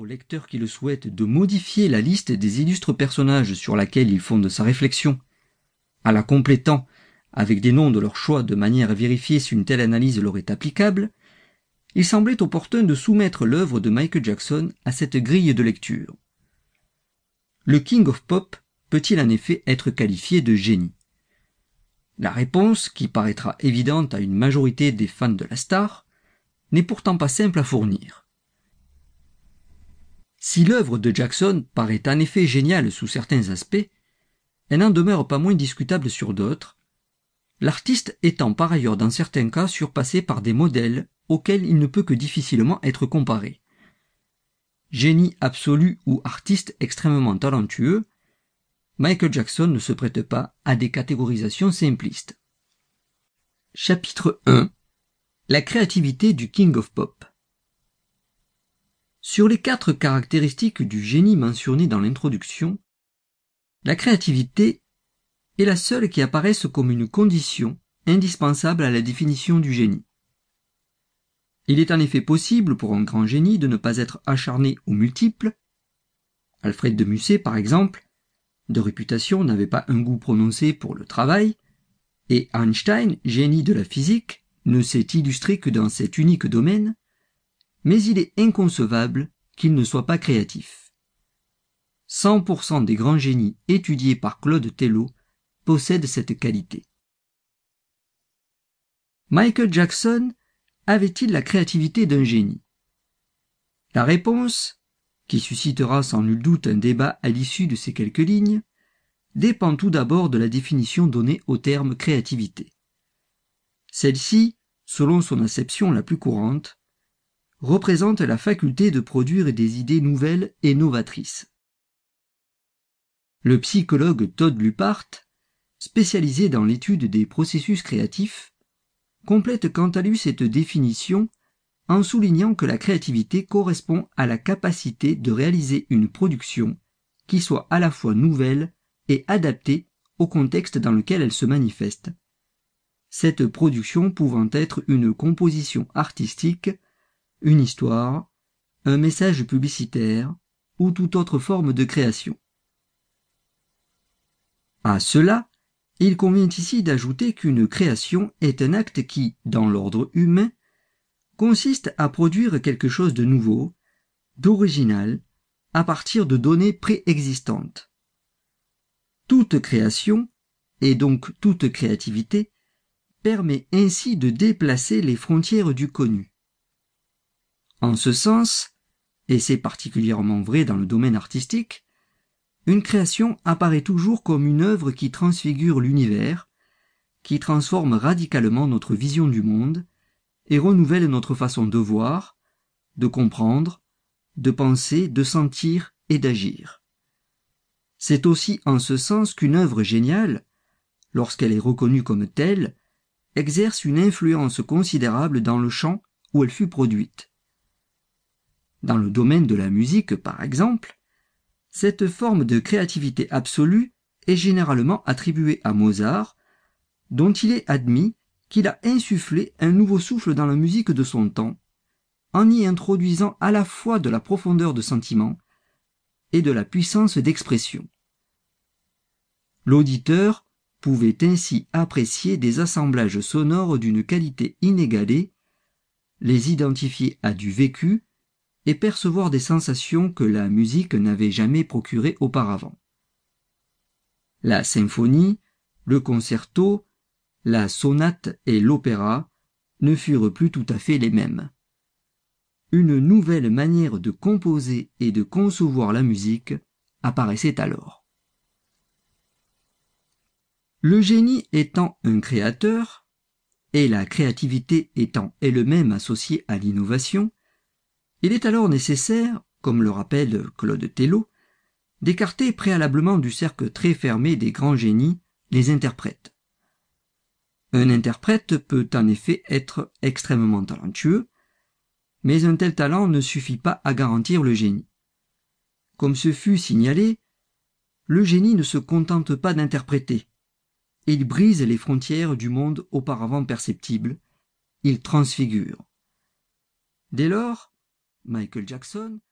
au lecteur qui le souhaite de modifier la liste des illustres personnages sur laquelle il fonde sa réflexion, à la complétant avec des noms de leur choix de manière à vérifier si une telle analyse leur est applicable, il semblait opportun de soumettre l'œuvre de Michael Jackson à cette grille de lecture. Le King of Pop peut-il en effet être qualifié de génie? La réponse, qui paraîtra évidente à une majorité des fans de la star, n'est pourtant pas simple à fournir. Si l'œuvre de Jackson paraît en effet géniale sous certains aspects, elle n'en demeure pas moins discutable sur d'autres, l'artiste étant par ailleurs dans certains cas surpassé par des modèles auxquels il ne peut que difficilement être comparé. Génie absolu ou artiste extrêmement talentueux, Michael Jackson ne se prête pas à des catégorisations simplistes. Chapitre 1 La créativité du King of Pop Sur les quatre caractéristiques du génie mentionnées dans l'introduction, la créativité est la seule qui apparaisse comme une condition indispensable à la définition du génie. Il est en effet possible pour un grand génie de ne pas être acharné ou multiple. Alfred de Musset, par exemple, de réputation, n'avait pas un goût prononcé pour le travail, et Einstein, génie de la physique, ne s'est illustré que dans cet unique domaine, mais il est inconcevable qu'il ne soit pas créatif. 100% des grands génies étudiés par Claude Tello possèdent cette qualité. Michael Jackson avait-il la créativité d'un génie? La réponse, qui suscitera sans nul doute un débat à l'issue de ces quelques lignes, dépend tout d'abord de la définition donnée au terme créativité. Celle-ci, selon son acception la plus courante, représente la faculté de produire des idées nouvelles et novatrices. Le psychologue Todd Lupart, spécialisé dans l'étude des processus créatifs, complète quant à lui cette définition en soulignant que la créativité correspond à la capacité de réaliser une production qui soit à la fois nouvelle et adaptée au contexte dans lequel elle se manifeste. Cette production pouvant être une composition artistique, une histoire, un message publicitaire ou toute autre forme de création. À cela, il convient ici d'ajouter qu'une création est un acte qui, dans l'ordre humain, consiste à produire quelque chose de nouveau, d'original, à partir de données préexistantes. Toute création, et donc toute créativité, permet ainsi de déplacer les frontières du connu. En ce sens, et c'est particulièrement vrai dans le domaine artistique, une création apparaît toujours comme une œuvre qui transfigure l'univers, qui transforme radicalement notre vision du monde et renouvelle notre façon de voir, de comprendre, de penser, de sentir et d'agir. C'est aussi en ce sens qu'une œuvre géniale, lorsqu'elle est reconnue comme telle, exerce une influence considérable dans le champ où elle fut produite. Dans le domaine de la musique, par exemple, cette forme de créativité absolue est généralement attribuée à Mozart, dont il est admis qu'il a insufflé un nouveau souffle dans la musique de son temps, en y introduisant à la fois de la profondeur de sentiment et de la puissance d'expression. L'auditeur pouvait ainsi apprécier des assemblages sonores d'une qualité inégalée, les identifier à du vécu et percevoir des sensations que la musique n'avait jamais procurées auparavant. La symphonie, le concerto, la sonate et l'opéra ne furent plus tout à fait les mêmes. Une nouvelle manière de composer et de concevoir la musique apparaissait alors. Le génie étant un créateur, et la créativité étant elle-même associée à l'innovation, il est alors nécessaire, comme le rappelle Claude Tello, d'écarter préalablement du cercle très fermé des grands génies les interprètes. Un interprète peut en effet être extrêmement talentueux, mais un tel talent ne suffit pas à garantir le génie. Comme ce fut signalé, le génie ne se contente pas d'interpréter. Il brise les frontières du monde auparavant perceptible, il transfigure. Dès lors, Michael Jackson